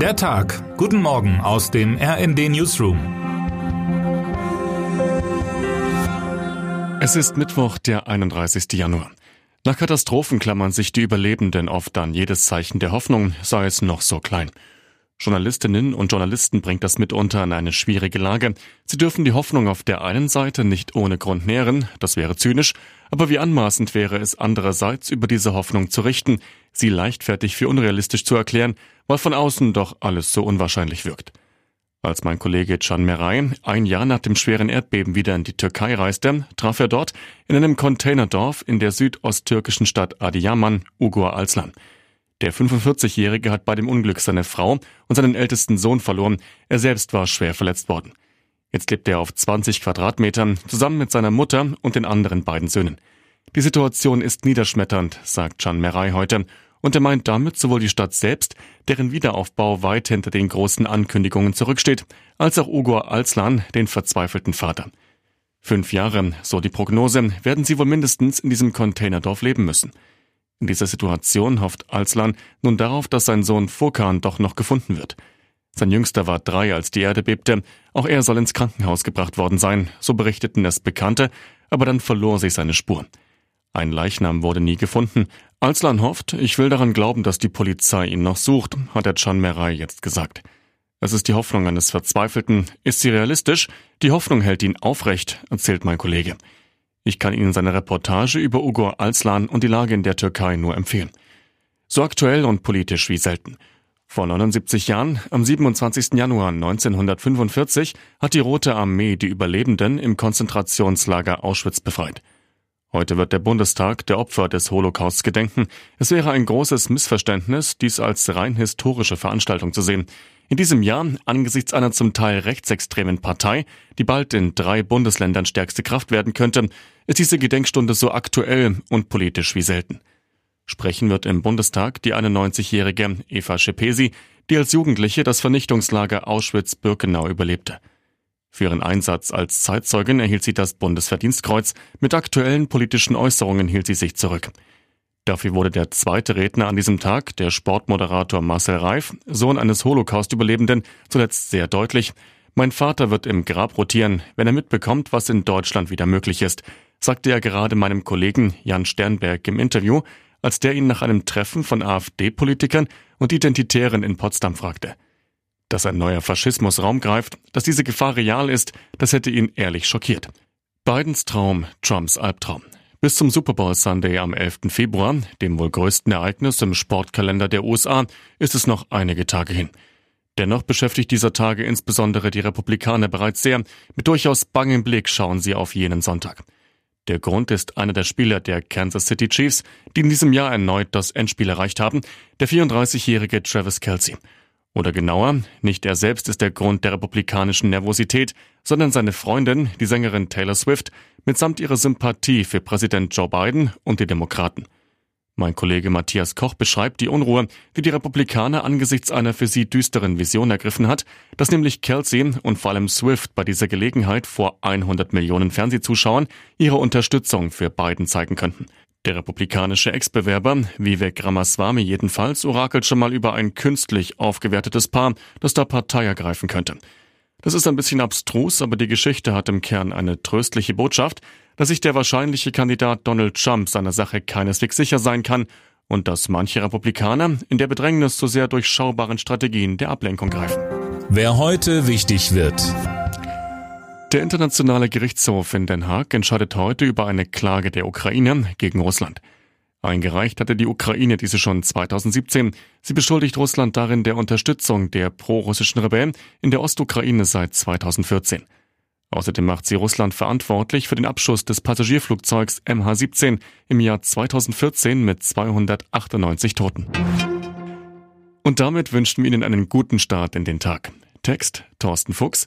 Der Tag. Guten Morgen aus dem RND Newsroom. Es ist Mittwoch, der 31. Januar. Nach Katastrophen klammern sich die Überlebenden oft an jedes Zeichen der Hoffnung, sei es noch so klein. Journalistinnen und Journalisten bringt das mitunter in eine schwierige Lage. Sie dürfen die Hoffnung auf der einen Seite nicht ohne Grund nähren, das wäre zynisch, aber wie anmaßend wäre es andererseits über diese Hoffnung zu richten, sie leichtfertig für unrealistisch zu erklären, weil von außen doch alles so unwahrscheinlich wirkt. Als mein Kollege Can Meray ein Jahr nach dem schweren Erdbeben wieder in die Türkei reiste, traf er dort in einem Containerdorf in der südosttürkischen Stadt Adiyaman Ugur Alslan. Der 45-Jährige hat bei dem Unglück seine Frau und seinen ältesten Sohn verloren. Er selbst war schwer verletzt worden. Jetzt lebt er auf 20 Quadratmetern zusammen mit seiner Mutter und den anderen beiden Söhnen. Die Situation ist niederschmetternd, sagt Can Meray heute. Und er meint damit sowohl die Stadt selbst, deren Wiederaufbau weit hinter den großen Ankündigungen zurücksteht, als auch Ugur Alslan, den verzweifelten Vater. Fünf Jahre, so die Prognose, werden sie wohl mindestens in diesem Containerdorf leben müssen. In dieser Situation hofft Alslan nun darauf, dass sein Sohn Furkan doch noch gefunden wird. Sein Jüngster war drei, als die Erde bebte. Auch er soll ins Krankenhaus gebracht worden sein, so berichteten es Bekannte, aber dann verlor sich seine Spur. Ein Leichnam wurde nie gefunden. Alslan hofft, ich will daran glauben, dass die Polizei ihn noch sucht, hat der Can Meray jetzt gesagt. Es ist die Hoffnung eines Verzweifelten. Ist sie realistisch? Die Hoffnung hält ihn aufrecht, erzählt mein Kollege. Ich kann Ihnen seine Reportage über Ugur Alslan und die Lage in der Türkei nur empfehlen. So aktuell und politisch wie selten. Vor 79 Jahren, am 27. Januar 1945, hat die Rote Armee die Überlebenden im Konzentrationslager Auschwitz befreit. Heute wird der Bundestag der Opfer des Holocausts gedenken. Es wäre ein großes Missverständnis, dies als rein historische Veranstaltung zu sehen. In diesem Jahr, angesichts einer zum Teil rechtsextremen Partei, die bald in drei Bundesländern stärkste Kraft werden könnte, ist diese Gedenkstunde so aktuell und politisch wie selten. Sprechen wird im Bundestag die 91-jährige Eva Schepesi, die als Jugendliche das Vernichtungslager Auschwitz-Birkenau überlebte. Für ihren Einsatz als Zeitzeugin erhielt sie das Bundesverdienstkreuz, mit aktuellen politischen Äußerungen hielt sie sich zurück. Dafür wurde der zweite Redner an diesem Tag, der Sportmoderator Marcel Reif, Sohn eines Holocaust-Überlebenden, zuletzt sehr deutlich. Mein Vater wird im Grab rotieren, wenn er mitbekommt, was in Deutschland wieder möglich ist, sagte er gerade meinem Kollegen Jan Sternberg im Interview, als der ihn nach einem Treffen von AfD-Politikern und Identitären in Potsdam fragte. Dass ein neuer Faschismus Raum greift, dass diese Gefahr real ist, das hätte ihn ehrlich schockiert. Bidens Traum, Trumps Albtraum. Bis zum Super Bowl Sunday am 11. Februar, dem wohl größten Ereignis im Sportkalender der USA, ist es noch einige Tage hin. Dennoch beschäftigt dieser Tage insbesondere die Republikaner bereits sehr. Mit durchaus bangem Blick schauen sie auf jenen Sonntag. Der Grund ist einer der Spieler der Kansas City Chiefs, die in diesem Jahr erneut das Endspiel erreicht haben, der 34-jährige Travis Kelsey. Oder genauer, nicht er selbst ist der Grund der republikanischen Nervosität, sondern seine Freundin, die Sängerin Taylor Swift, mitsamt ihrer Sympathie für Präsident Joe Biden und die Demokraten. Mein Kollege Matthias Koch beschreibt die Unruhe, die die Republikaner angesichts einer für sie düsteren Vision ergriffen hat, dass nämlich Kelsey und vor allem Swift bei dieser Gelegenheit vor 100 Millionen Fernsehzuschauern ihre Unterstützung für Biden zeigen könnten. Der republikanische Ex-Bewerber, Vivek Ramaswamy jedenfalls, orakelt schon mal über ein künstlich aufgewertetes Paar, das da Partei ergreifen könnte. Das ist ein bisschen abstrus, aber die Geschichte hat im Kern eine tröstliche Botschaft, dass sich der wahrscheinliche Kandidat Donald Trump seiner Sache keineswegs sicher sein kann und dass manche Republikaner in der Bedrängnis zu sehr durchschaubaren Strategien der Ablenkung greifen. Wer heute wichtig wird. Der Internationale Gerichtshof in Den Haag entscheidet heute über eine Klage der Ukraine gegen Russland. Eingereicht hatte die Ukraine diese schon 2017. Sie beschuldigt Russland darin der Unterstützung der pro-russischen Rebellen in der Ostukraine seit 2014. Außerdem macht sie Russland verantwortlich für den Abschuss des Passagierflugzeugs MH17 im Jahr 2014 mit 298 Toten. Und damit wünschen wir Ihnen einen guten Start in den Tag. Text Thorsten Fuchs,